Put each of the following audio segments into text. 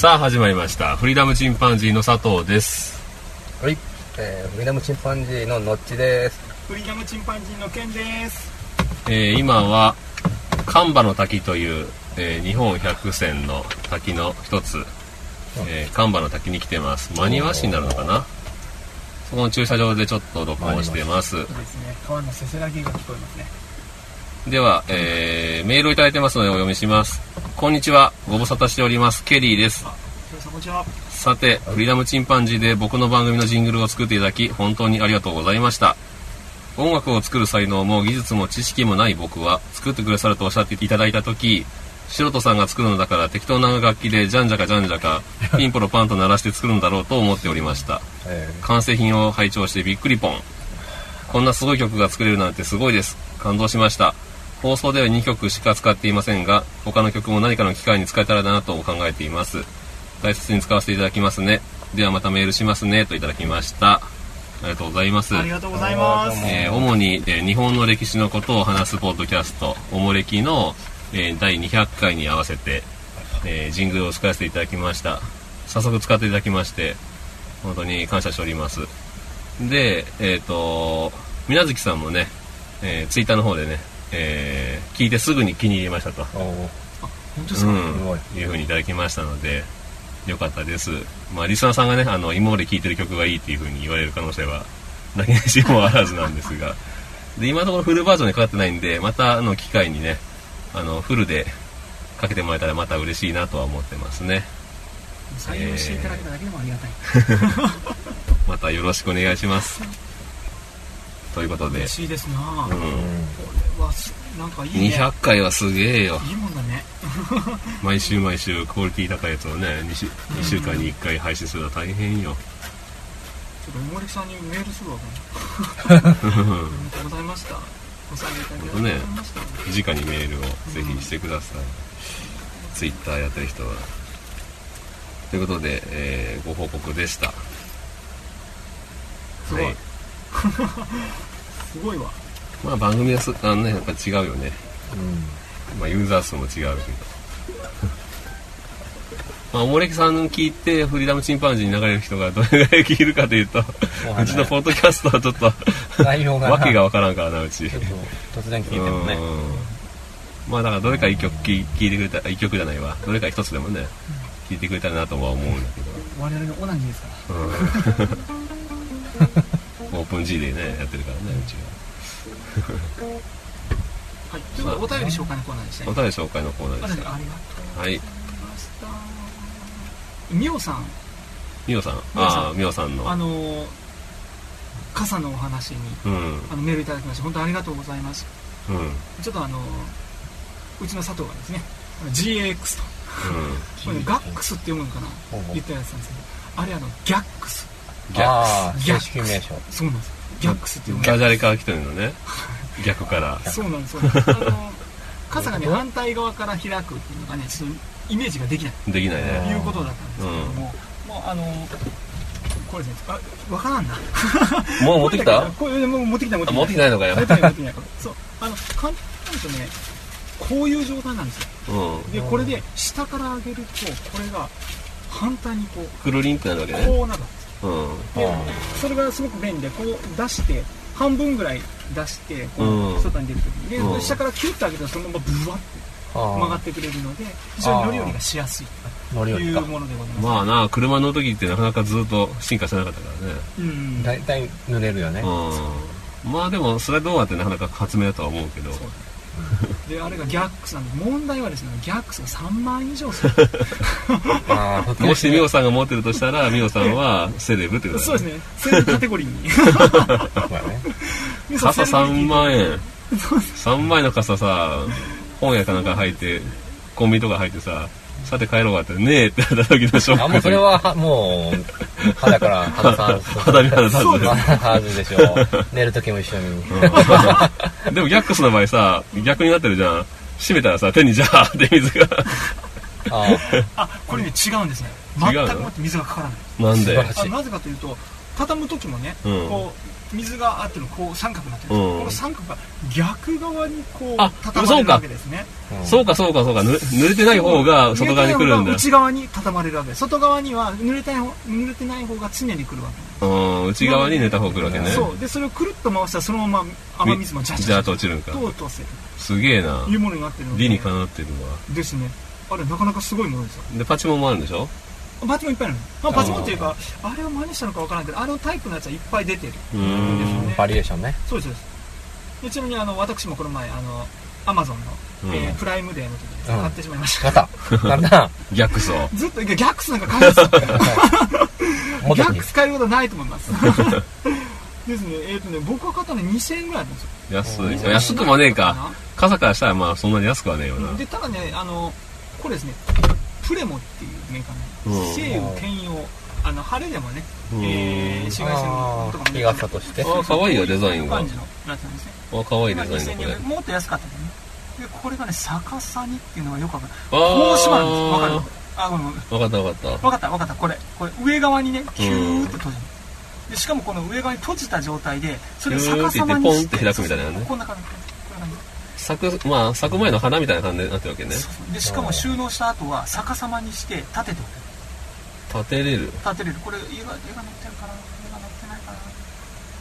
さあ始まりました。フリーダムチンパンジーの佐藤です。はい、えー、フリーダムチンパンジーのノッチです。フリーダムチンパンジーのケンです。えー今は神場の滝という、えー日本百選の滝の一つ、えー神場の滝に来てます。真庭市になるのかな？そこの駐車場でちょっと録音してます。そうですね。川のせせらぎが聞こえますね。では、えーメールをいただいてますのでお読みします。こんにちは。ご無沙汰しております。ケリーです。さてフリーダムチンパンジーで僕の番組のジングルを作っていただき本当にありがとうございました。音楽を作る才能も技術も知識もない僕は作ってくださるとおっしゃっていただいた時素人さんが作るのだから適当な楽器でじゃんじゃかじゃんじゃかピンポロパンと鳴らして作るんだろうと思っておりました。え完成品を拝聴してびっくりポン。こんなすごい曲が作れるなんてすごいです。感動しました放送では2曲しか使っていませんが他の曲も何かの機会に使えたらなと考えています。大切に使わせていただきますね。ではまたメールしますね。といただきました。ありがとうございます。ありがとうございます。えー主に、えー日本の歴史のことを話すポッドキャスト「おもれき」の、えー第200回に合わせて、えージングルを使わせていただきました。早速使っていただきまして本当に感謝しております。でえっ、と水無月さんもね、えツイッターの方でね、えー聞いてすぐに気に入りましたと、本当ですか、うん。すごい。いうふうにいただきましたのでよかったです。まあリスナーさんがねあの今まで聴いてる曲がいいっていうふうに言われる可能性は なきにしもあらずなんですが。で今のところフルバージョンにかかってないんでまたあの機会にねあのフルでかけてもらえたらまた嬉しいなとは思ってますね。採用していただけただけでもありがたい。またよろしくお願いしますということで、嬉しいですな。うん、れはす、なんかいいね。200回はすげえよ。いいもんだね。毎週毎週クオリティ高いやつをね 2, 週2週間に1回配信するのは大変よ。ちょっと森木さんにメールするわ。ありがとうございました。ご参加いただきありがとうございました。直にメールをぜひしてください、ツイッターやってる人は。ということで、えーご報告でした。すごい。はいすごいわ。まあ番組はすあのねやっぱ違うよね。うん。まあユーザー数も違うけど。まあ、おもれきさん聞いてフリーダムチンパンジーに流れる人がどれぐらい聞いるかというと、うちのポッドキャストはちょっと内容が。なわけがわからんからなうち。突然聞いてもね。うん。まあだからどれか一曲聴いてくれた一曲じゃないわ。どれか一つでもね聴いてくれたらなとは思うんだけど、我々のオナニーですから。うん、オープン G でねやってるからねうちは。い。とい。うことで、お便り紹介のコーナーですね。はお便り紹介のコーナーありがとうはい。いました。みおさん、みおさん。みおさん。ああみおさんの。あのー傘のお話にうん。あのメールいただきまして本当にありがとうございます。うん。うんちょっとあのうちの佐藤がですねあの GAX と。これねガックスって読むのかな？言ったやつなんですけどあれあのギャックスギャああ、ギャ正式名称。そうなんです。ギャックスって読むダジャレから来てるのね。逆。から。そうなんですそうなんです。あの 傘がね反対側から開くっていうのがねちょっとイメージができない。できないとね。いうことだったんですけれども、もうあのこれですね。あわからんな。もう持ってきた？これもう持ってきた持ってきた。あ持ってないのかよ。持ってきた持ってきたそうあの簡単に言うとねこういう状態なんですよ。うん。でこれで下から上げるとこれが反対にこうくるりんってなるわけね。こうなる。うんでそれがすごく便利でこう出して半分ぐらい出してこうん。う外に出るときにでうん。下からキュッと上げたらそのままブワッて曲があってくれるので非常に乗り降りがしやすいあ、乗りと降りか。いうものでございます、まあな車乗る時ってなかなかずっと進化してなかったからね。うん。大体濡れるよね。うん。まあでもそれはどうやってなかなか発明だとは思うけど。そうであれがギャックスなんで問題はですねギャックスが3万以上する。もしミオさんが持ってるとしたらミオさんはセレブってことだね。そうですね。そういうカテゴリーに。傘3万円。3万円の傘さ本屋かなんか入ってコンビニとか入ってささて帰ろうかって、ねえってなった時のショック。あ、もうそれは、はもう、肌から肌さん。肌身離さずそうはずでしょ。寝る時も一緒に。でもギャックスの場合さ、逆になってるじゃん。閉めたらさ、手にジャーって水が。ああこれね違うんですね違うの全くもって水がかからないなんで？なぜかというと畳む時もね、うんこう水があってのこう三角になってるうん。この三角が逆側にこうあ畳まれるわけですね。あそうかそうかそうか、ぬ濡れてない方が外側に来るんだ。内側に畳まれるわけ。外側には濡れてない方濡れてない方が常に来るわけ。うん、内側に寝た方来るわけね。そう。でそれをくるっと回したらそのまま雨水もジャジャッと落ちるんか。と落とせるすげえな。と。いうものになってる理にかなってるわ。ですね。あれなかなかすごいものですよ。で、パチモンもあるんでしょ？パチモンいっぱいあるの、まあ、パチモンっていうかあれを真似したのかわからないけどあのタイプのやつはいっぱい出てるうーん。ですねバリエーションね。そうですそうでちなみにあの私もこの前あのアマゾンの、うんえープライムデーの時に買ってしまいました、また。なんだ。ギャックスを。ずっとギャックスなんか買いますよもっとギャックス買えることはないと思います ですねえっ、とね僕が買ったの2000円ぐらいなんですよ安い。安くもねえか。傘からしたらまあそんなに安くはねえよな。でただねあのこれですねプレモっていうメーカーうん。ね西洋兼用あの晴れでもね、うん。えー、紫外線とかも日傘として。あ可愛いよデザインが感じのやつなんですね。あ、可愛いデザインだこれ。もっと安かったけどね。でこれがね逆さにっていうのがよくわかる。こう閉まるんですかる？あごめんごめん。わかったわかった。わかったわかった。これこれ上側にねキューって閉じる。でしかもこの上側に閉じた状態でそれを逆さまにしてポンって開くみたいなね。こんな感じ咲く、まあ咲く前の花みたいな感じになってるわけね。でしかも収納した後は逆さまにして立てておく。立てれる。立てれる。これ絵が絵が載ってるかな？絵が載ってないかな？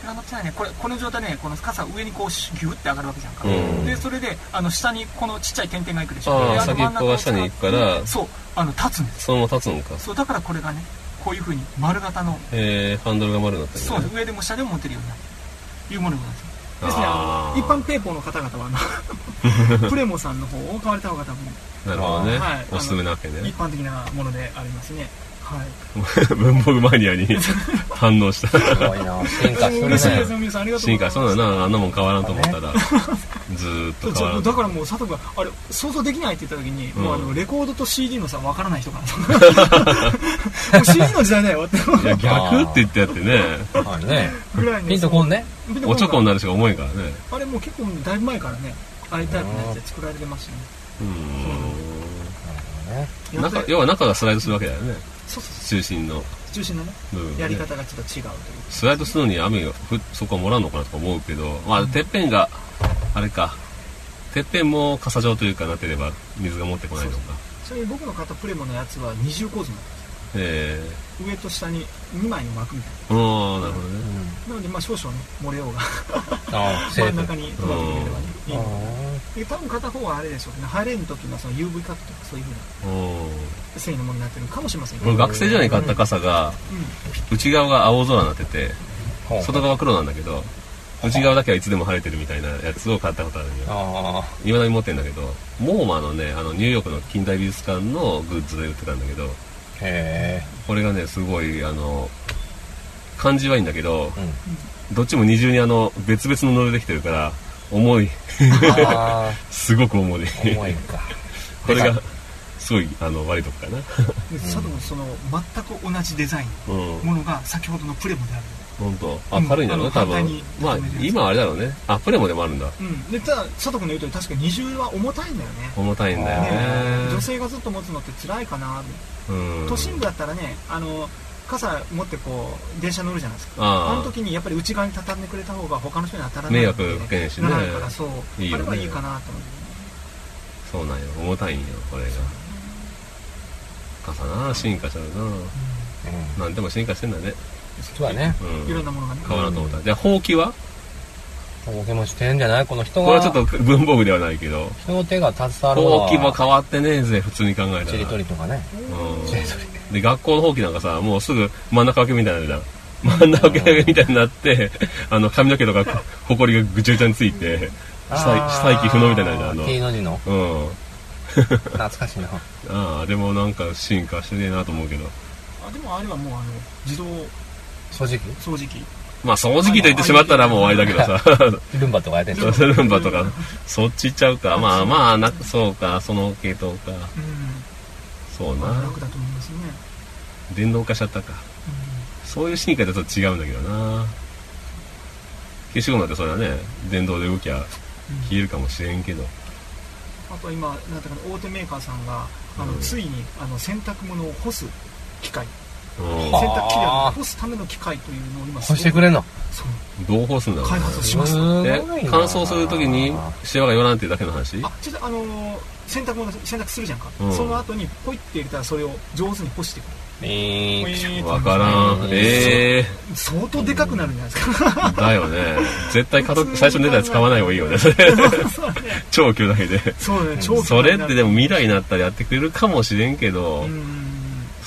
絵が載ってないね。これこの状態でねこの傘上にこうギュッて上がるわけじゃんか、うん。でそれであの下にこのちっちゃい点々がいくでしょ。あーでの先っぽが下に行くから。そう。あの立つんですそのまま立つのか。そう。だからこれがねこういうふうに丸型のえー、ハンドルが丸になってるね。そう。上でも下でも持てるようになる。というものなんですよですねあの一般ペーポーの方々はあの プレモさんの方を買われた方が多分なるほどねはい。おすすめなわけね一。般的なものでありますねはい 文房具マニアに 反応した。すごいな。進化するね。皆さんありがとう進化そうだな、あんなもん変わらんと思ったら、ずーっと変わらんとだからもう佐藤があれ想像できないって言った時に、うんもうあのレコードと CD の差分からない人かなともう CD の時代だよっていや、逆って言ってやってね、はいね。ぐらいねピンとこんね。おちょこになるしか重いからね。あれもう結構だいぶ前からねああいうタイプのやつで作られてましたねうねーん。中、要は中がスライドするわけだよね。そうそうそ中心のう中心のね。やり方がちょっと違うというスライドするのに雨がふそこはもらうのかなとか思うけど、まあ、てっぺんが、あれか、てっぺんも傘状というかなってれば水が持ってこないのか。ちなみに僕の買ったプレモのやつは二重構造になってますえ上と下に2枚の膜みたいえー。ああ、なるほどね。ななのでまあ少々ね漏れようが ああ、セーフ。真ん中に止まってくれればねいいで多分片方はあれでしょうね入れる時のその UV カットとかそういうふうなうん。繊維のものになってるかもしれませんけこれど、学生時代に買った傘が、う内側が青空になってて、あ。外側黒なんだけど、内側だけはいつでも晴れてるみたいなやつを買ったことあるんよ。あ未だに持ってんだけど、モーマのね、あの、ニューヨークの近代美術館のグッズで売ってたんだけど、あ。へこれがね、すごい、あの、感じはいいんだけど、え。うん。どっちも二重にあの、別々の布でできてるから、重い。あ すごく重い。あ、重いか。これが、すごい、あの、悪いとこかな。佐藤もその全く同じデザイン。ものが先ほどのプレモである本当。あうん。軽いんだろうね多分。あの反対にまあ今あれだろうね。あプレモでもあるんだ。うん。でただ佐藤君の言うとり確か二重は重たいんだよね。重たいんだよね。女ね性がずっと持つのって辛いかなうん。都心部だったらねあの傘持ってこう電車乗るじゃないですか。あの時にやっぱり内側に畳んでくれた方が他の人に当たらない迷惑かけんしね。ないからそう。いいよね。あれはいいかなと思って。そうなんよ。重たいんよこれが。傘な進化してるなうん。なんでも進化してんだねそうだね。うん。いろんなものがね。変わらんと思った。じゃあほうきは？大けもしてんじゃない？この人が。これはちょっと文房具ではないけど。人の手が携わる。ほうきも変わってねえぜ普通に考えたちりらとりとかね。うん。ちりとり。で学校のほうきなんかさもうすぐ真ん中分けみたいになるじゃん真ん中分けみたいになってあの髪の毛とかほこりがぐちゃぐちゃについて下下息不能みたいになるじゃんあの。T の字の。うん。懐かしいな。ああでもなんか進化してねえなと思うけど。あでもあれはもうあの自動掃除機？掃除機。まあ掃除機と言ってしまったらもう終わりだけどさ。ルンバとかやってんの ルンバとか。そっち行っちゃうか。まあまあなそうか。その系統か。うん。そうな。楽だと思いますね、電動化しちゃったか。そういう進化だと違うんだけどな。消しゴムだってそれはね電動で動きゃ消えるかもしれんけど、あとは今なんかな大手メーカーさんがあの、うん。ついにあの洗濯物を干す機械。うん洗濯機で干すための機械というのを今干してくれんの？そう。どう干すんだろう、ね、開発しますえ乾燥するときにシワが寄らんっていうだけの話？あちょっとあのー洗濯物洗濯するじゃんか、うん。その後にポイって入れたらそれを上手に干してくえる、ー、わからん。ええ相当でかくなるんじゃないですか、ー、だよね。絶対最初に出たら使わない方がいいよね。それ そうね。超巨大で。そうね超それってでも未来になったらやってくれるかもしれんけど、うん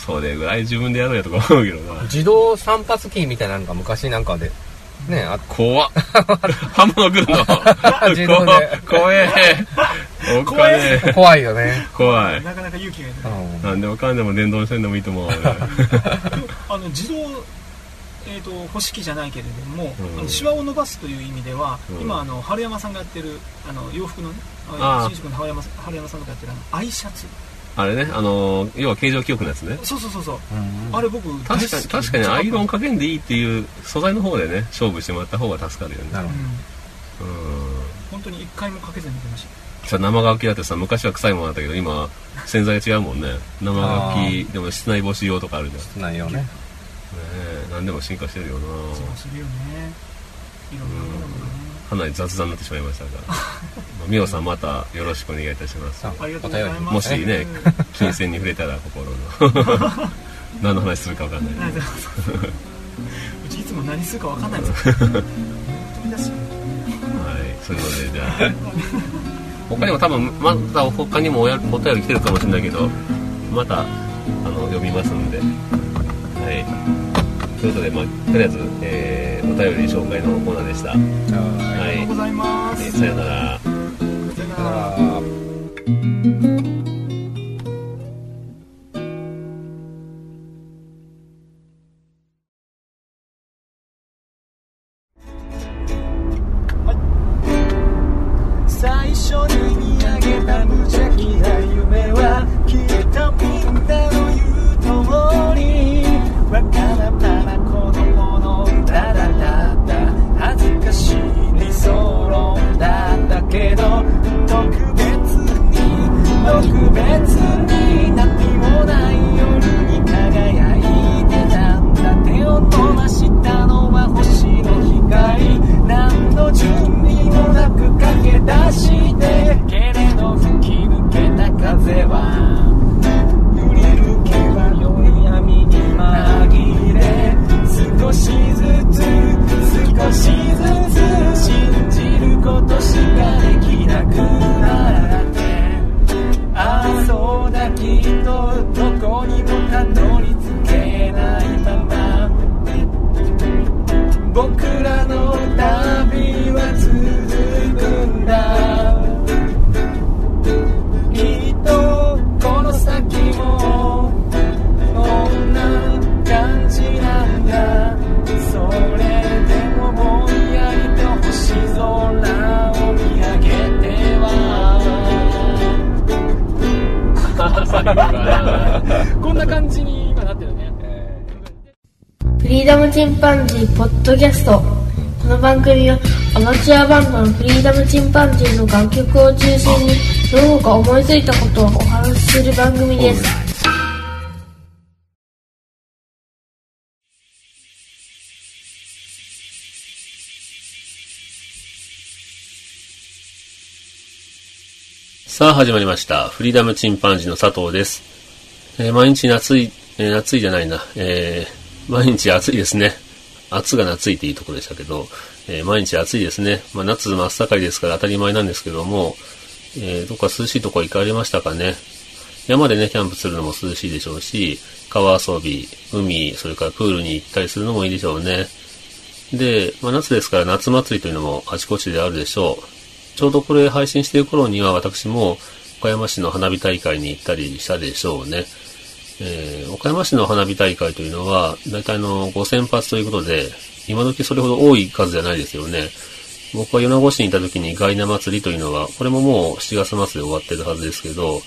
それぐらい自分でやろうやとか思うけどな。自動散髪機みたいなのが昔なんかで。ねあ怖っ。刃物来るの。自動で。こ怖え。お金怖い。よね。怖い。なかなか勇気がいるうん。なんでもかんでも電動にせんでもいいと思う。あの自動えー、と干し器じゃないけれども、うん。あのシワを伸ばすという意味では、うん。今あの春山さんがやってるあの洋服のね新宿の春山春山さんとかやってるあのアイシャツあれねあの要は形状記憶のやつね。そうそうそうそう、うん。あれ僕確かに確かにアイロンかけんでいいっていう素材の方でね勝負してもらった方が助かるよね。なるほうんうん。本当に一回もかけずに見てました。さ生乾きだってさ昔は臭いものだったけど今洗剤が違うもんね。生乾きでも室内干し用とかあるじゃん。ねどないよねえ何でも進化してるよな。そうするよね。いろんなものがねかなり雑談になってしまいましたが まあみおさんまたよろしくお願いいたします。あありがとうございます。もしね金銭に触れたら心の。何の話するか分かんない。うちいつも何するかわかんないんです。はい、そういうので、じゃあ、他にも多分、まだ他にもおやお便り来てるかもしれないけど、また、あの、読みますんで、はい。ということで、まあ、とりあえず、えー、お便り紹介のコーナーでした。ははありがとうございまい。すさよなら。さよならチュアバンドのフリーダムチンパンジーの楽曲を中心にどうか思いついたことをお話しする番組ですさあ始まりました。フリーダムチンパンジーの佐藤です。えー毎日夏い、えー夏いじゃないな。えー毎日暑いですね。暑が夏いっていいところでしたけど、えー毎日暑いですね。まあ、夏真っ盛りですから当たり前なんですけども、えーどっか涼しいとこ行かれましたかね。山でね、キャンプするのも涼しいでしょうし、川遊び、海、それからプールに行ったりするのもいいでしょうね。で、まあ、夏ですから夏祭りというのもあちこちであるでしょう。ちょうどこれ配信している頃には私も岡山市の花火大会に行ったりしたでしょうね。えー岡山市の花火大会というのは、大体あの5000発ということで、今時それほど多い数じゃないですよね。僕は米子市にいた時にガイナ祭りというのは、これももう7月末で終わってるはずですけど、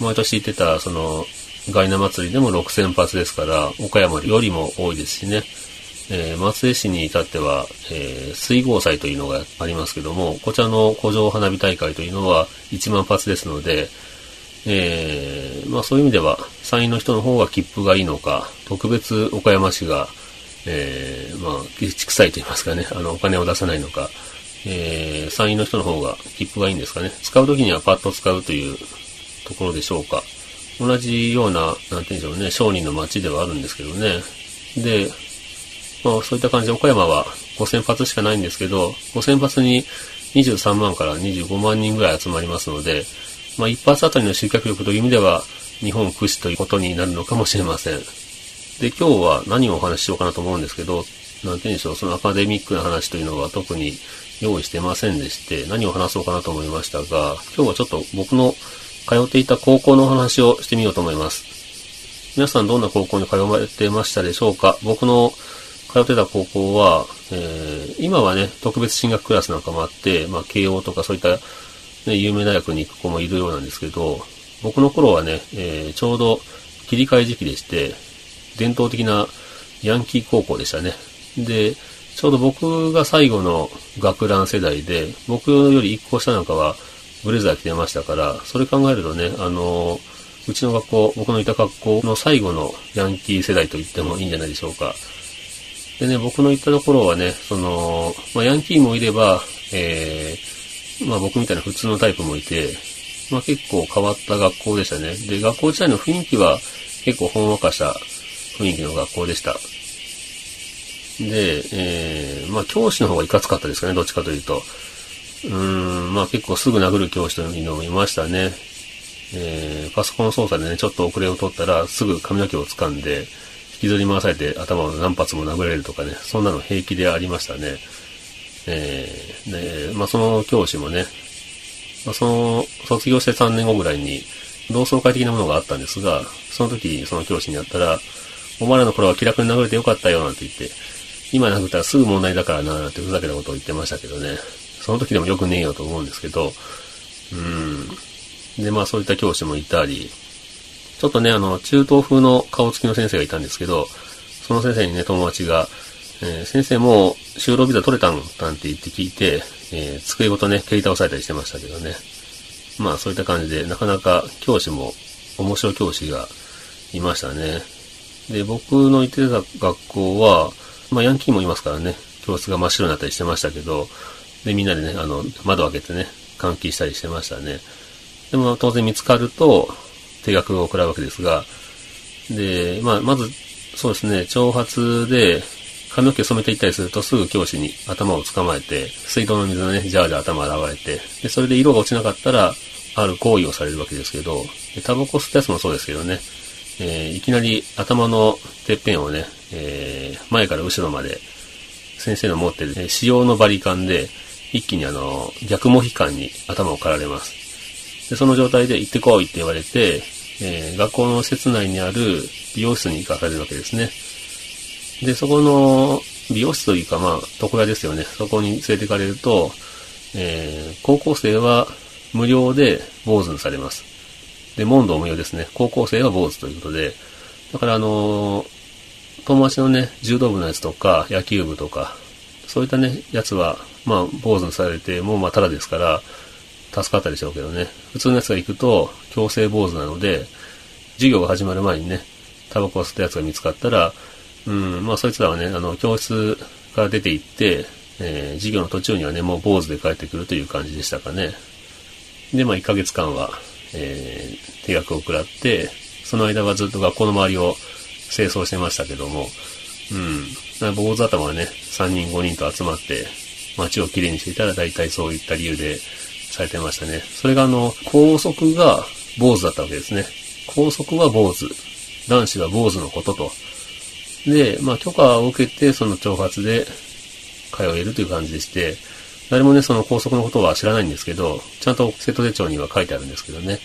毎年行ってた、その、ガイナ祭りでも6000発ですから、岡山よりも多いですしね。えー松江市に至っては、えー水郷祭というのがありますけども、こちらの古城花火大会というのは1万発ですので、えーまあそういう意味では、山陰の人の方が切符がいいのか、特別岡山市が、えーまあ、ケチくさいと言いますかね、あの、お金を出さないのか、えー山陰の人の方が切符がいいんですかね。使うときにはパッと使うというところでしょうか。同じような、なんて言うんでしょうね、商人の町ではあるんですけどね。で、まあそういった感じで岡山は5000発しかないんですけど、5000発に23万から25万人ぐらい集まりますので、まあ一発あたりの集客力という意味では日本屈指ということになるのかもしれません。で、今日は何をお話ししようかなと思うんですけど、なんて言うんでしょう、そのアカデミックな話というのは特に用意してませんでして、何を話そうかなと思いましたが、今日はちょっと僕の通っていた高校のお話をしてみようと思います。皆さんどんな高校に通われてましたでしょうか？僕の通ってた高校は、えー今はね、特別進学クラスなんかもあって、まあ、慶応とかそういった、ね、有名大学に行く子もいるようなんですけど、僕の頃はね、えーちょうど切り替え時期でして、伝統的なヤンキー高校でしたね。で、ちょうど僕が最後の学ラン世代で、僕より一個下なんかはブレザー着てましたから、それ考えるとね、あのうちの学校、僕のいた学校の最後のヤンキー世代と言ってもいいんじゃないでしょうか。でね、僕の行ったところはね、その、まあ、ヤンキーもいれば、えー、まあ僕みたいな普通のタイプもいて、まあ結構変わった学校でしたね。で、学校自体の雰囲気は結構ほんわかした雰囲気の学校でした。で、えー、まあ教師の方がいかつかったですかね、どっちかというと。うーん、まあ結構すぐ殴る教師というのもいましたね。えー、パソコン操作でね、ちょっと遅れを取ったらすぐ髪の毛を掴んで、引きずり回されて頭を何発も殴られるとかね、そんなの平気でありましたね。えー、で、まあその教師もね、まあ、その、卒業して3年後ぐらいに、同窓会的なものがあったんですが、その時、その教師に会ったら、お前らの頃は気楽に殴れてよかったよ、なんて言って、今殴ったらすぐ問題だからな、なんてふざけたことを言ってましたけどね。その時でもよくねえよと思うんですけど、うん。で、まあそういった教師もいたり、ちょっとね、あの、中東風の顔つきの先生がいたんですけど、その先生にね、友達が、えー先生も就労ビザ取れたんなんて言って聞いて、えー机ごとね、蹴り倒されたりしてましたけどね。まあそういった感じで、なかなか教師も面白い教師がいましたね。で、僕の行ってた学校は、まあヤンキーもいますからね、教室が真っ白になったりしてましたけど、で、みんなでね、あの、窓開けてね、換気したりしてましたね。でも当然見つかると、定額を食らうわけですが、で、まあ、まず、そうですね、挑発で髪の毛染めていったりするとすぐ教師に頭を捕まえて、水道の水がね、ジャージャー頭洗われて、で、それで色が落ちなかったら、ある行為をされるわけですけど、タバコ吸ったやつもそうですけどね、えーいきなり頭のてっぺんをね、えー前から後ろまで、先生の持ってる、えー使用のバリカンで、一気にあの、逆モヒカンに頭を刈られます。で、その状態で行ってこいって言われて、えー学校の施設内にある美容室に行かされるわけですね。で、そこの美容室というか、まあ、床屋ですよね。そこに連れて行かれると、えー高校生は無料で坊主にされます。で、問答無用ですね。高校生は坊主ということで、だからあのー友達のね、柔道部のやつとか、野球部とか、そういったね、やつは、まあ、坊主にされて、もうまあ、ただですから、助かったでしょうけどね。普通のやつが行くと、強制坊主なので、授業が始まる前にね、タバコを吸ったやつが見つかったら、うん、まあ、そいつらはね、あの、教室から出て行って、えー授業の途中にはね、もう坊主で帰ってくるという感じでしたかね。で、まあ、1ヶ月間は、えー、定額を食らって、その間はずっと学校の周りを清掃してましたけども、うん。坊主頭はね、3人5人と集まって、街をきれいにしていたら大体そういった理由でされてましたね。それがあの、高速が坊主だったわけですね。高速は坊主。男子は坊主のことと。で、まあ許可を受けて、その挑発で通えるという感じでして、誰もね、その高速のことは知らないんですけど、ちゃんと生徒手帳には書いてあるんですけどね。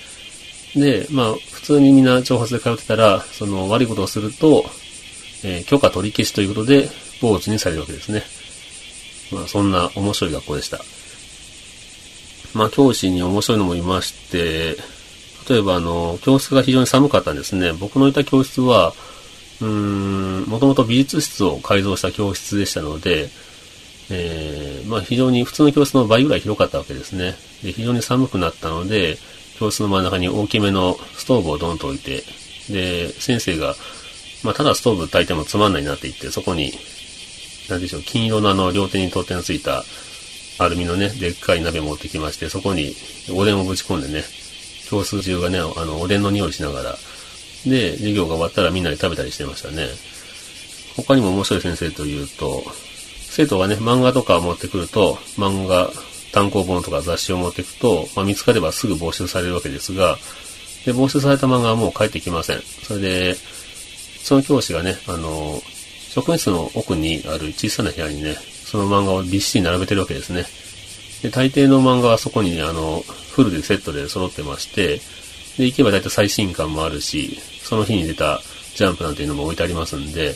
で、まあ、普通にみんな挑発で通ってたら、その悪いことをすると、えー許可取り消しということで、坊主にされるわけですね。まあ、そんな面白い学校でした。まあ、教師に面白いのもいまして、例えばあの、教室が非常に寒かったんですね。僕のいた教室は、もともと美術室を改造した教室でしたので、えー、まあ非常に普通の教室の倍ぐらい広かったわけですね。で、非常に寒くなったので、教室の真ん中に大きめのストーブをドンと置いて、で、先生が、まあただストーブ炊いてもつまんないなって言って、そこに、なんでしょう、金色のあの両手に取っ手のついたアルミのね、でっかい鍋持ってきまして、そこにおでんをぶち込んでね、教室中がね、あの、おでんの匂いしながら、で、授業が終わったらみんなで食べたりしてましたね。他にも面白い先生というと、生徒がね、漫画とか持ってくると、漫画、単行本とか雑誌を持ってくと、まあ、見つかればすぐ没収されるわけですが、で、没収された漫画はもう帰ってきません。それで、その教師がね、あの、職員室の奥にある小さな部屋にね、その漫画をびっしり並べてるわけですね。で、大抵の漫画はそこに、あの、フルでセットで揃ってまして、で、行けば大体最新刊もあるし、その日に出たジャンプなんていうのも置いてありますんで、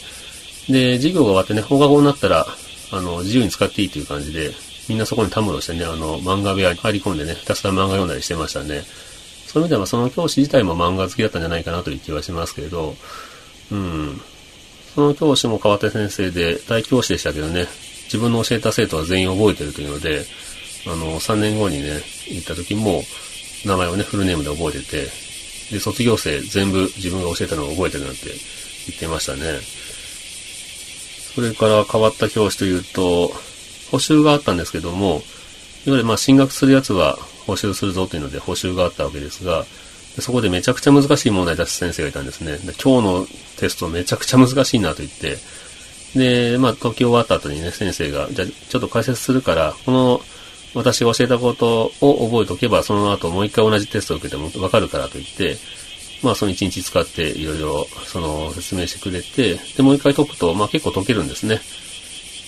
で、授業が終わってね、放課後になったら、あの、自由に使っていいという感じで、みんなそこにたむろしてね、あの、漫画部屋に入り込んでね、ひたすら漫画読んだりしてましたね。そういう意味では、その教師自体も漫画好きだったんじゃないかなという気はしますけれど、うん。その教師も川手先生で、大教師でしたけどね、自分の教えた生徒は全員覚えてるというので、あの、3年後にね、行った時も、名前をね、フルネームで覚えてて、で、卒業生全部自分が教えたのを覚えてるなんて言ってましたね。それから変わった教師というと、補習があったんですけども、いわゆるまあ進学するやつは補習するぞというので補習があったわけですが、そこでめちゃくちゃ難しい問題出す先生がいたんですね。で今日のテストめちゃくちゃ難しいなと言って、で、まあ、解き終わった後にね、先生が、じゃあ、ちょっと解説するから、この、私が教えたことを覚えておけば、その後もう一回同じテストを受けてもわかるからと言って、まあ、その一日使っていろいろ、その、説明してくれて、で、もう一回解くと、まあ、結構解けるんですね。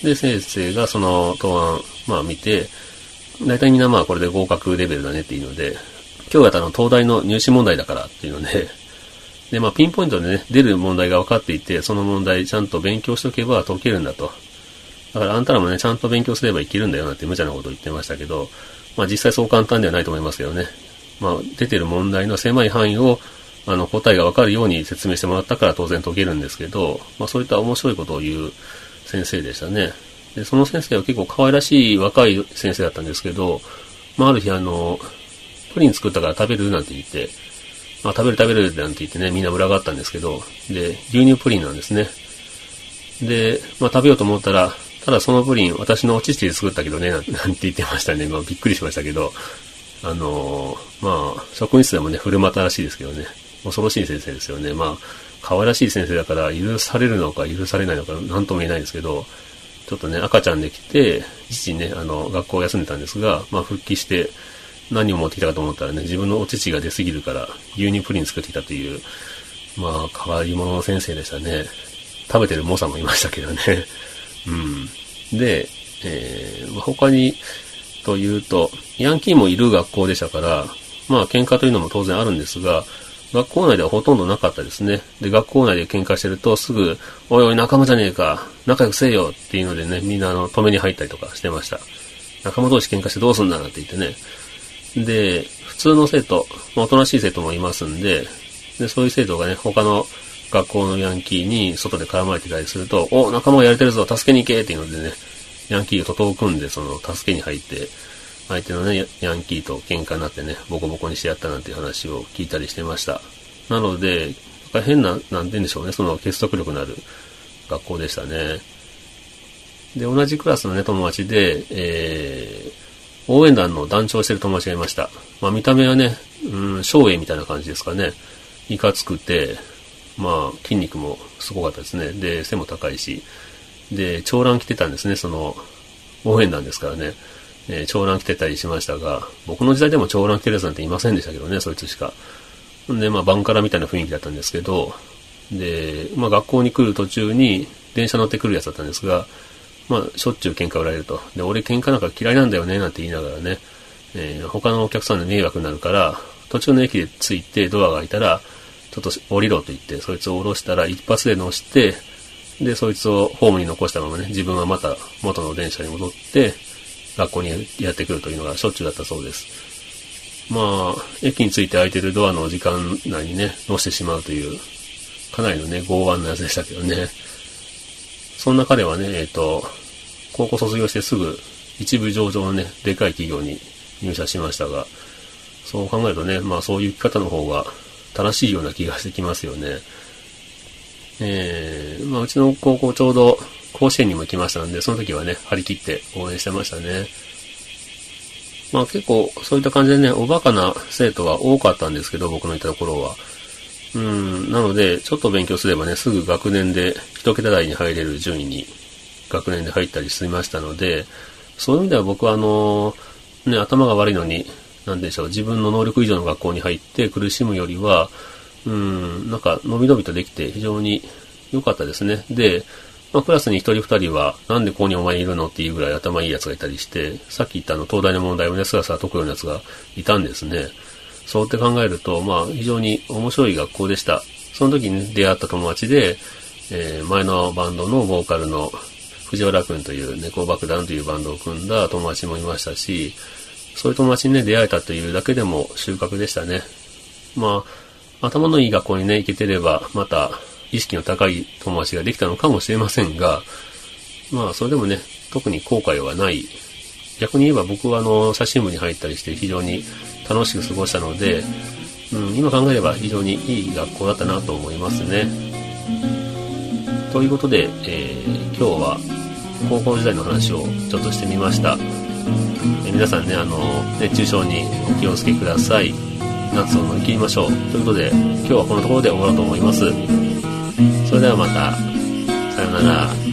で、先生がその答案、まあ、見て、大体みんなまあ、これで合格レベルだねっていうので、今日やったの東大の入試問題だからっていうので、で、まあ、ピンポイントでね、出る問題が分かっていて、その問題ちゃんと勉強しておけば解けるんだと。だからあんたらもね、ちゃんと勉強すればいけるんだよなんて無茶なこと言ってましたけど、まあ実際そう簡単ではないと思いますけどね。まあ出てる問題の狭い範囲を、あの答えがわかるように説明してもらったから当然解けるんですけど、まあそういった面白いことを言う先生でしたね。で、その先生は結構可愛らしい若い先生だったんですけど、まあある日あの、プリン作ったから食べるなんて言って、まあ食べる食べるなんて言ってね、みんな群がったんですけど、で、牛乳プリンなんですね。で、まあ食べようと思ったら、ただそのプリン、私のお乳で作ったけどね、なんて 言ってましたね。まあびっくりしましたけど、あのー、まあ、職員室でもね、振る舞ったらしいですけどね、恐ろしい先生ですよね。まあ、可愛らしい先生だから許されるのか許されないのか、なんとも言えないですけど、ちょっとね、赤ちゃんできて、父ね、あの、学校を休んでたんですが、まあ復帰して、何を持ってきたかと思ったらね、自分のお乳が出すぎるから、牛乳プリン作ってきたという、まあ、変わり者の先生でしたね。食べてる猛者もいましたけどね。うん。で、えー、他に、というと、ヤンキーもいる学校でしたから、まあ喧嘩というのも当然あるんですが、学校内ではほとんどなかったですね。で、学校内で喧嘩してるとすぐ、おいおい仲間じゃねえか、仲良くせえよっていうのでね、みんなあの、止めに入ったりとかしてました。仲間同士喧嘩してどうすんだなんて言ってね。で、普通の生徒、まあ、おとなしい生徒もいますんで、で、そういう生徒がね、他の学校のヤンキーに外で絡まれてたりすると、お、仲間がやれてるぞ、助けに行けっていうのでね、ヤンキーが徒党を組んで、その、助けに入って、相手のね、ヤンキーと喧嘩になってね、ボコボコにしてやったなんていう話を聞いたりしてました。なので、変な、なんて言うんでしょうね、その結束力のある学校でしたね。で、同じクラスのね、友達で、えー、応援団の団長してる友達がいました。まあ見た目はね、うん、昭栄みたいな感じですかね。いかつくて、まあ筋肉もすごかったですね。で、背も高いし。で、長蘭着てたんですね、その、応援団ですからね。えー、長蘭着てたりしましたが、僕の時代でも長蘭着てるやつなんていませんでしたけどね、そいつしか。で、まあ、バンカラみたいな雰囲気だったんですけど、で、まあ、学校に来る途中に電車乗ってくるやつだったんですが、まあ、しょっちゅう喧嘩売られると。で、俺喧嘩なんか嫌いなんだよね、なんて言いながらね、えー、他のお客さんで迷惑になるから、途中の駅で着いてドアが開いたら、ちょっと降りろと言って、そいつを降ろしたら一発で乗して、で、そいつをホームに残したままね、自分はまた元の電車に戻って、学校にやってくるというのがしょっちゅうだったそうです。まあ、駅について空いてるドアの時間内にね、乗してしまうという、かなりのね、剛腕なやつでしたけどね。そんな彼はね、えっ、と、高校卒業してすぐ、一部上場のね、でかい企業に入社しましたが、そう考えるとね、まあそういう生き方の方が正しいような気がしてきますよね。えー、まあうちの高校ちょうど甲子園にも来ましたんで、その時はね、張り切って応援してましたね。まあ結構そういった感じでね、おバカな生徒は多かったんですけど、僕のいたところは。うん、なので、ちょっと勉強すればね、すぐ学年で一桁台に入れる順位に学年で入ったりしましたので、そういう意味では僕はあの、ね、頭が悪いのに、なんでしょう、自分の能力以上の学校に入って苦しむよりは、うん、なんか、のびのびとできて非常に良かったですね。で、まあ、クラスに一人二人は、なんでここにお前いるのっていうぐらい頭いい奴がいたりして、さっき言ったあの、東大の問題をね、すらすら解くような奴がいたんですね。そうって考えると、まあ、非常に面白い学校でした。その時に出会った友達で、えー、前のバンドのボーカルの藤原くんという猫爆弾というバンドを組んだ友達もいましたし、そういう友達にね、出会えたというだけでも収穫でしたね。まあ、頭のいい学校にね、行けてれば、また、意識の高い友達ができたのかもしれませんが、まあ、それでもね、特に後悔はない。逆に言えば僕はあの、写真部に入ったりして非常に楽しく過ごしたので、うん、今考えれば非常にいい学校だったなと思いますね。ということで、えー、今日は高校時代の話をちょっとしてみました。え皆さんね、あの、熱中症にお気をつけください。夏を乗り切りましょう。ということで、今日はこのところで終わろうと思います。それではまた、さようなら。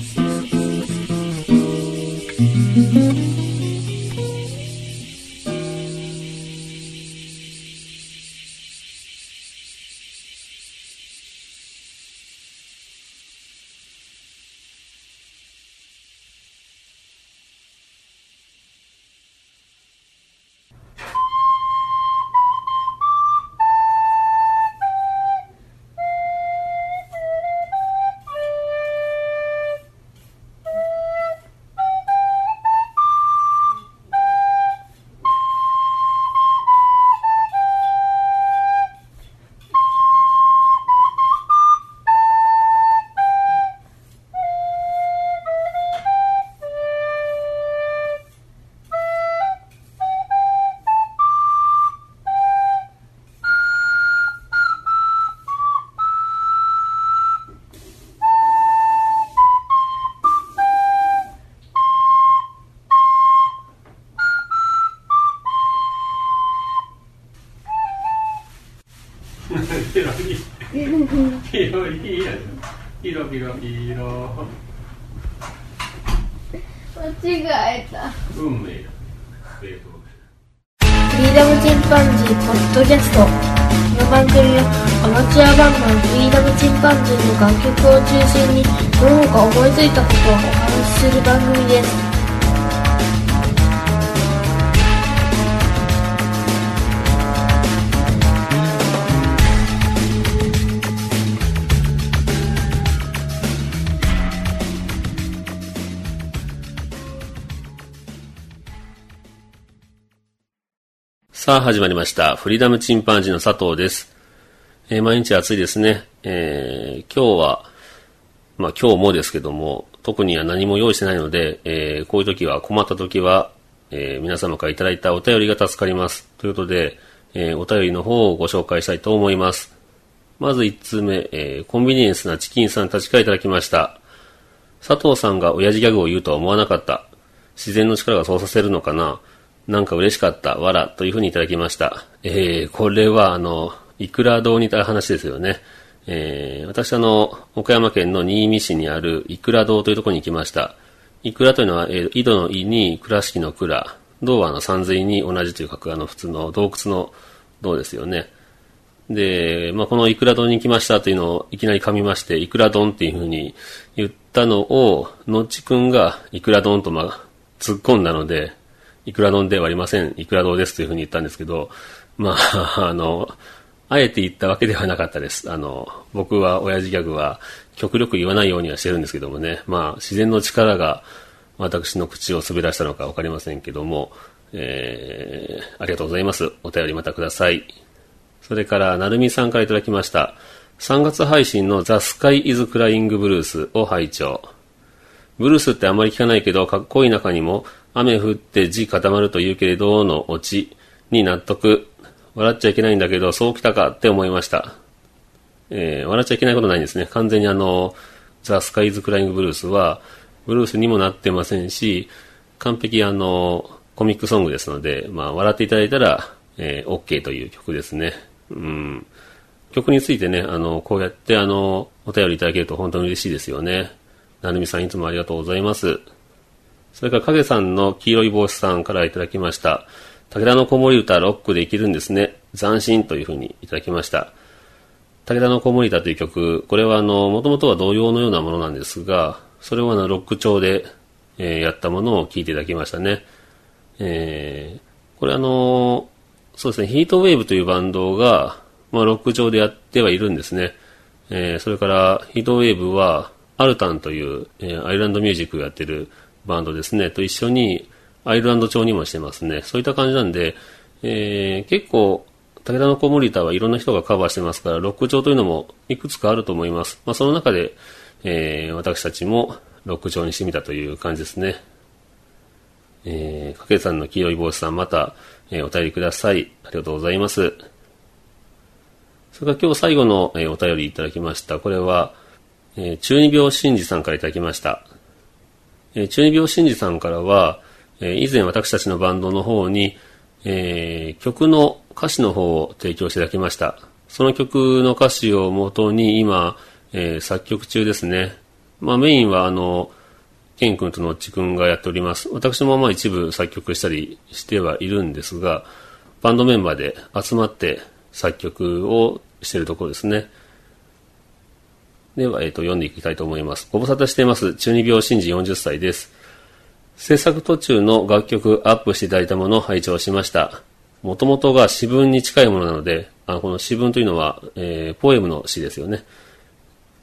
さあ始まりました。フリーダムチンパンジーの佐藤です。えー、毎日暑いですね。えー、今日は、まあ今日もですけども、特には何も用意してないので、えー、こういう時は困った時は、え皆様からいただいたお便りが助かります。ということで、えお便りの方をご紹介したいと思います。まず1通目、えコンビニエンスなチキンさんたちからいただきました。佐藤さんが親父ギャグを言うとは思わなかった。自然の力がそうさせるのかななんか嬉しかった、わら、というふうにいただきました。えー、これは、あの、いくら堂にいた話ですよね。えー、私あの、岡山県の新見市にあるいくら堂というところに行きました。いくらというのは、えー、井戸の井に倉敷の倉。銅はあの、山水に同じというか、あの、普通の洞窟の銅ですよね。で、まあ、このいくら丼に来ましたというのをいきなり噛みまして、いくら丼っていうふうに言ったのを、のっちくんがいくら丼とま、突っ込んだので、いくら丼ではありません、いくら丼ですというふうに言ったんですけど、まあ、あの、あえて言ったわけではなかったです。あの、僕は親父ギャグは極力言わないようにはしてるんですけどもね、まあ、自然の力が私の口を滑らしたのかわかりませんけども、えー、ありがとうございます。お便りまたください。それから、なるみさんからいただきました。3月配信の The Sky is Crying Blues を拝聴。ブルースってあまり聞かないけど、かっこいい中にも、雨降って地固まると言うけれどのオチに納得。笑っちゃいけないんだけど、そうきたかって思いました。えー、笑っちゃいけないことないんですね。完全にあの、ザ・スカイズ・クライング・ブルースは、ブルースにもなってませんし、完璧あの、コミックソングですので、まあ、笑っていただいたら、えー、OK という曲ですね。うん。曲についてね、あの、こうやってあの、お便りいただけると本当に嬉しいですよね。なるみさんいつもありがとうございます。それから影さんの黄色い帽子さんからいただきました。武田の子守歌ロックで生きるんですね。斬新というふうにいただきました。武田の子守歌という曲、これはあの、もともとは童謡のようなものなんですが、それをあの、ロック調で、えーやったものを聞いていただきましたね。えーこれあの、そうですね、ヒートウェーブというバンドが、まあ、ロック調でやってはいるんですね。えーそれから、ヒートウェーブは、アルタンという、えーアイランドミュージックをやってるバンドですね、と一緒に、アイルランド調にもしてますね。そういった感じなんで、えー結構、武田の子守歌はいろんな人がカバーしてますから、ロック調というのもいくつかあると思います。まあ、その中で、えー私たちもロック調にしてみたという感じですね。えー、かけさんの黄色い帽子さん、また、えーお便りください。ありがとうございます。それから今日最後の、えーお便りいただきました。これは、えー中二病真治さんからいただきました。えー中二病真治さんからは、えー以前私たちのバンドの方に、えー曲の歌詞の方を提供していただきました。その曲の歌詞を元に今、えー作曲中ですね。まあメインはあの、ケン君とのっち君がやっております。私もまあ一部作曲したりしてはいるんですが、バンドメンバーで集まって作曲をしているところですね。では、えっ、と、読んでいきたいと思います。ご無沙汰しています。中二病新人40歳です。制作途中の楽曲アップしていただいたものを拝聴しました。もともとが詩文に近いものなので、あこの詩文というのは、えーポエムの詩ですよね。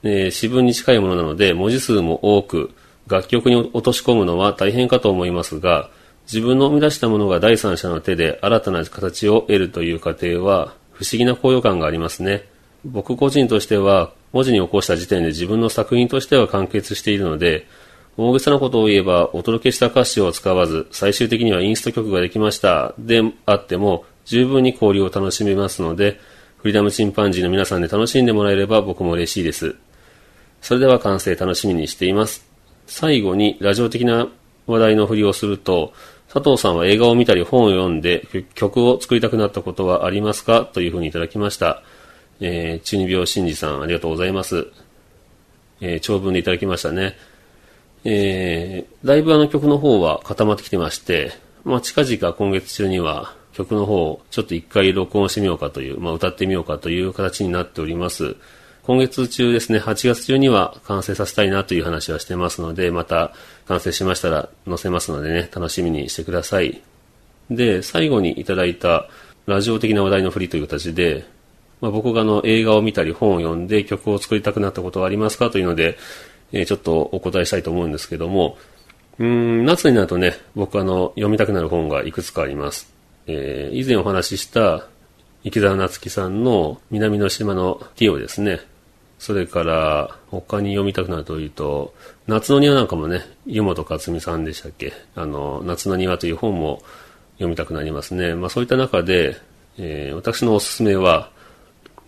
えー詩文に近いものなので、文字数も多く、楽曲に落とし込むのは大変かと思いますが、自分の生み出したものが第三者の手で新たな形を得るという過程は、不思議な高揚感がありますね。僕個人としては、文字に起こした時点で自分の作品としては完結しているので、大げさなことを言えば、お届けした歌詞を使わず、最終的にはインスト曲ができました。であっても、十分に交流を楽しめますので、フリーダムチンパンジーの皆さんで楽しんでもらえれば僕も嬉しいです。それでは完成楽しみにしています。最後にラジオ的な話題の振りをすると、佐藤さんは映画を見たり本を読んで曲を作りたくなったことはありますか？というふうにいただきました。えー、中二病真治さんありがとうございます。えー長文でいただきましたね。えー、だいぶあの曲の方は固まってきてまして、まあ、近々今月中には曲の方をちょっと一回録音してみようかという、まあ、歌ってみようかという形になっております。今月中ですね、8月中には完成させたいなという話はしてますので、また完成しましたら載せますのでね、楽しみにしてください。で、最後にいただいたラジオ的な話題の振りという形で、まあ、僕があの映画を見たり本を読んで曲を作りたくなったことはありますかというので、えーちょっとお答えしたいと思うんですけども、うん、夏になるとね、僕あの読みたくなる本がいくつかあります。えー以前お話しした池澤夏樹さんの南の島のティオですね。それから、他に読みたくなるというと、夏の庭なんかもね、湯本克美さんでしたっけ？あの、夏の庭という本も読みたくなりますね。まあそういった中で、えー私のおすすめは、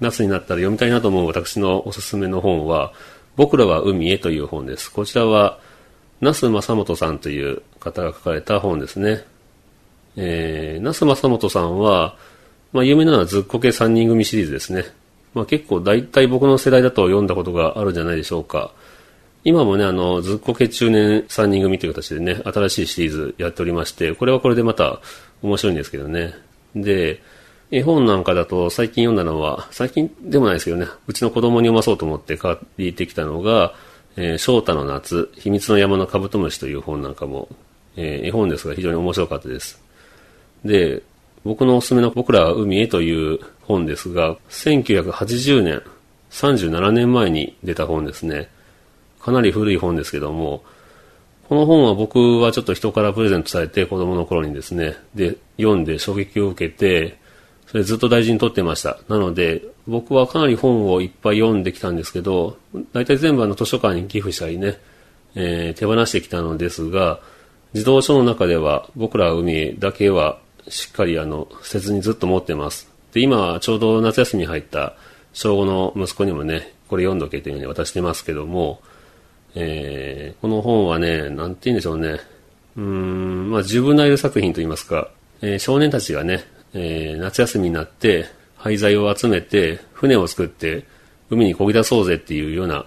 夏になったら読みたいなと思う私のおすすめの本は、僕らは海へという本です。こちらは、那須正元さんという方が書かれた本ですね。えー、那須正元さんは、まあ、有名なのはずっこけ3人組シリーズですね。まあ、結構大体僕の世代だと読んだことがあるんじゃないでしょうか。今もね、あの、ずっこけ中年3人組という形でね、新しいシリーズやっておりまして、これはこれでまた面白いんですけどね。で、絵本なんかだと最近読んだのは、最近でもないですけどね、うちの子供に読まそうと思って借りてきたのが、えー翔太の夏、秘密の山のカブトムシという本なんかも、えー絵本ですが非常に面白かったです。で、僕のおすすめの僕らは海へという本ですが、1980年、37年前に出た本ですね。かなり古い本ですけども、この本は僕はちょっと人からプレゼントされて子供の頃にですね、で、読んで衝撃を受けて、それずっと大事に取ってました。なので、僕はかなり本をいっぱい読んできたんですけど、大体全部あの図書館に寄付したりね、えー、手放してきたのですが、児童書の中では僕ら海だけはしっかりあの、捨てずにずっと持ってます。で、今ちょうど夏休みに入った小5の息子にもね、これ読んどけというふうに渡してますけども、えー、この本はね、なんて言うんでしょうね。うーん、まあ、自分のいる作品といいますか、えー、少年たちがね、えー、夏休みになって、廃材を集めて、船を作って、海に漕ぎ出そうぜっていうような、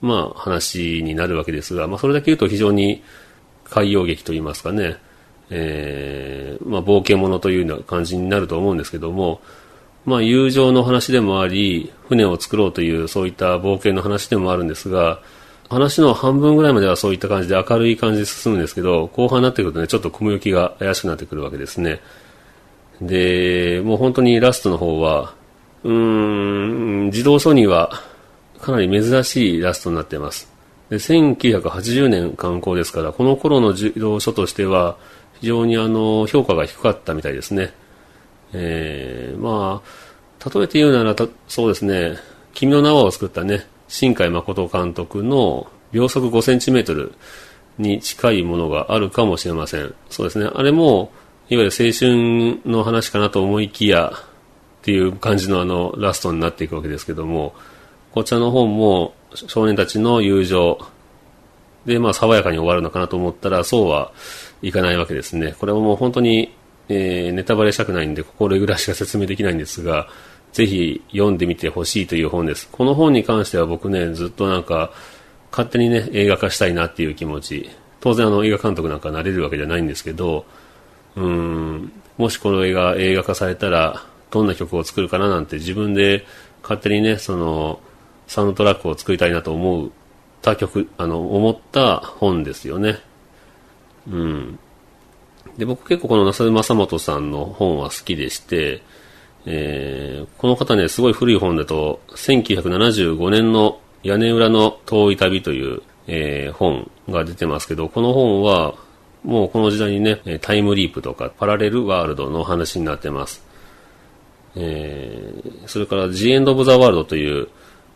まあ、話になるわけですが、まあ、それだけ言うと非常に海洋劇といいますかね、えー、まあ、冒険者というような感じになると思うんですけども、まあ、友情の話でもあり、船を作ろうという、そういった冒険の話でもあるんですが、話の半分ぐらいまではそういった感じで明るい感じで進むんですけど、後半になってくるとね、ちょっと小行きが怪しくなってくるわけですね。で、もう本当にラストの方は、うーん、児童書にはかなり珍しいラストになっています。で、1980年刊行ですから、この頃の児童書としては、非常にあの、評価が低かったみたいですね。えー、まあ、例えて言うなら、そうですね、君の名はを作ったね、新海誠監督の秒速5センチメートルに近いものがあるかもしれません。そうですね。あれも、いわゆる青春の話かなと思いきや、っていう感じのあの、ラストになっていくわけですけども、こちらの本も少年たちの友情で、まあ、爽やかに終わるのかなと思ったら、そうはいかないわけですね。これはもう本当に、えー、ネタバレしたくないんで、これぐらしか説明できないんですが、ぜひ読んでみてほしいという本です。この本に関しては僕ね、ずっとなんか、勝手にね、映画化したいなっていう気持ち。当然あの映画監督なんかなれるわけじゃないんですけど、うん、もしこの映画映画化されたら、どんな曲を作るかななんて自分で勝手にね、その、サウンドトラックを作りたいなと思った曲、あの、思った本ですよね。うん。で、僕結構この那須正元さんの本は好きでして、えー、この方ね、すごい古い本だと、1975年の屋根裏の遠い旅という、えー、本が出てますけど、この本は、もうこの時代にね、タイムリープとかパラレルワールドの話になってます。えー、それから The End of the World という、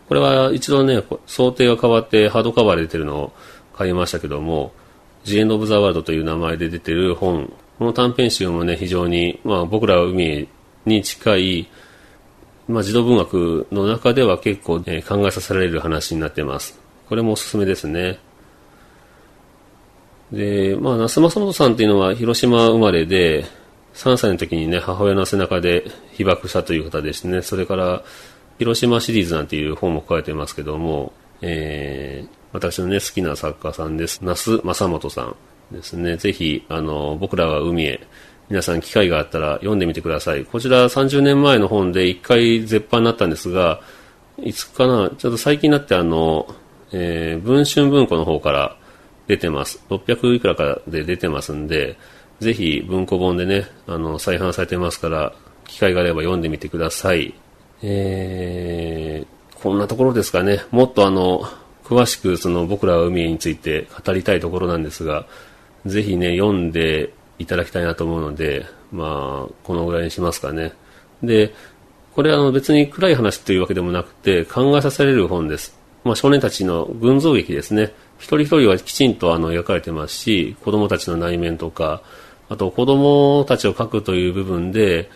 これは一度ね、想定が変わってハードカバーで出てるのを買いましたけども、The End of the World という名前で出てる本、この短編集もね、非常に、まあ僕らは海に近い、まあ、児童文学の中では結構、え、考えさせられる話になってます。これもおすすめですね。で、まあ、那須正元さんっていうのは広島生まれで、3歳の時にね、母親の背中で被爆したという方でしてね、それから、広島シリーズなんていう本も書いてますけども、えー、私のね、好きな作家さんです。那須正元さんですね。ぜひ、あの、僕らは海へ、皆さん機会があったら読んでみてください。こちら30年前の本で1回絶版になったんですが、いつかな、ちょっと最近になってあの、えー、文春文庫の方から出てます。600いくらかで出てますんで、ぜひ文庫本でね、あの、再販されてますから、機会があれば読んでみてください。えー、こんなところですかね。もっとあの、詳しくその僕らは海について語りたいところなんですが、ぜひね、読んでいただきたいなと思うので、まあ、このぐらいにしますかね。で、これあの別に暗い話というわけでもなくて、考えさせられる本です。まあ少年たちの群像劇ですね。一人一人はきちんとあの描かれてますし、子供たちの内面とか、あと子供たちを描くという部分で、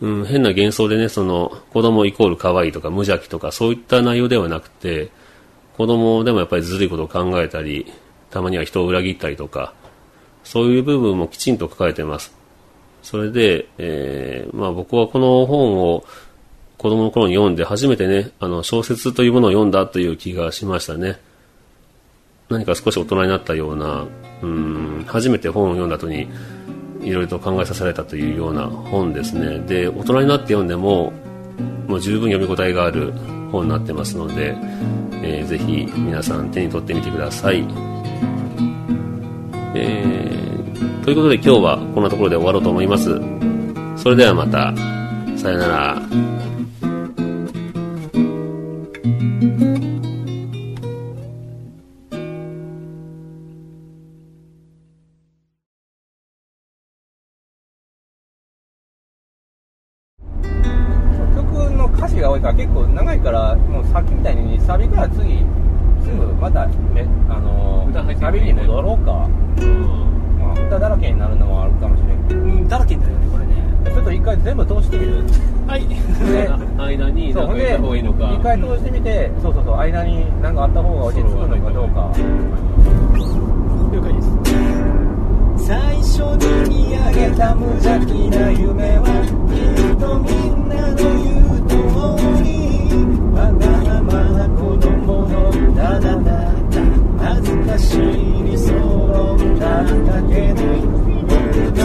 うん、変な幻想でね、その子供イコール可愛いとか無邪気とかそういった内容ではなくて、子供でもやっぱりずるいことを考えたり、たまには人を裏切ったりとか、そういう部分もきちんと書かれてます。それで、えー、まあ僕はこの本を子供の頃に読んで初めてね、あの小説というものを読んだという気がしましたね。何か少し大人になったような、うん、初めて本を読んだ後にいろいろと考えさせられたというような本ですね。で、大人になって読んでも、もう十分読み応えがある本になってますので、えー、ぜひ皆さん手に取ってみてください。えー、ということで今日はこんなところで終わろうと思います。それではまた。さよなら。歌詞が多いから結構長いからうさっきみたいにサビから次すぐまた、サビに戻ろうか、うん。まあ、歌だらけになるのはあるかもしれんけど、うん、だらけになるよね。ちょっと一回全部通してみる？はい。で間に何か入た方がいいのか。一回通してみて、そうそうそう間に何かあった方が落ち着くのかどうか。了解です最初に見上げた無邪気な夢はきっとみんなの言う通りわがままな子供のだだ恥ずかしい理想論だけど僕が